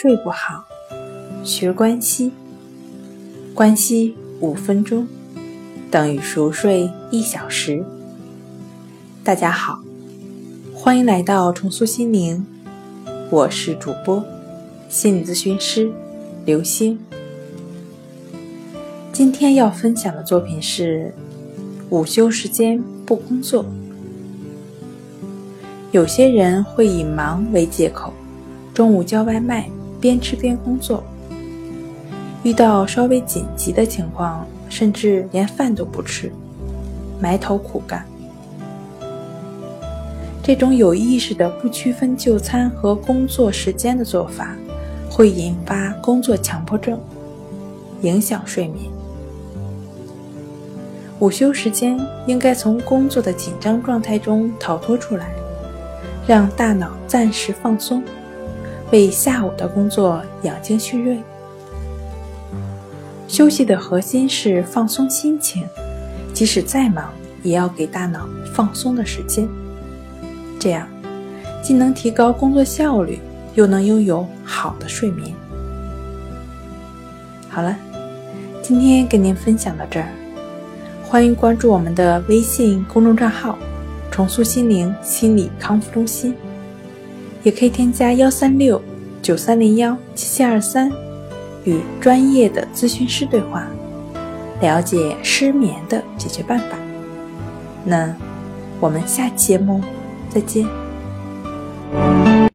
睡不好，学关西，关西五分钟等于熟睡一小时。大家好，欢迎来到重塑心灵，我是主播心理咨询师刘星。今天要分享的作品是午休时间不工作。有些人会以忙为借口，中午叫外卖，边吃边工作。遇到稍微紧急的情况，甚至连饭都不吃，埋头苦干。这种有意识的不区分就餐和工作时间的做法，会引发工作强迫症，影响睡眠。午休时间应该从工作的紧张状态中逃脱出来。让大脑暂时放松，为下午的工作养精蓄锐。休息的核心是放松心情，即使再忙，也要给大脑放松的时间。这样，既能提高工作效率，又能拥有好的睡眠。好了，今天跟您分享到这儿，欢迎关注我们的微信公众账号。重塑心灵心理康复中心，也可以添加幺三六九三零幺七七二三，与专业的咨询师对话，了解失眠的解决办法。那我们下期节目再见。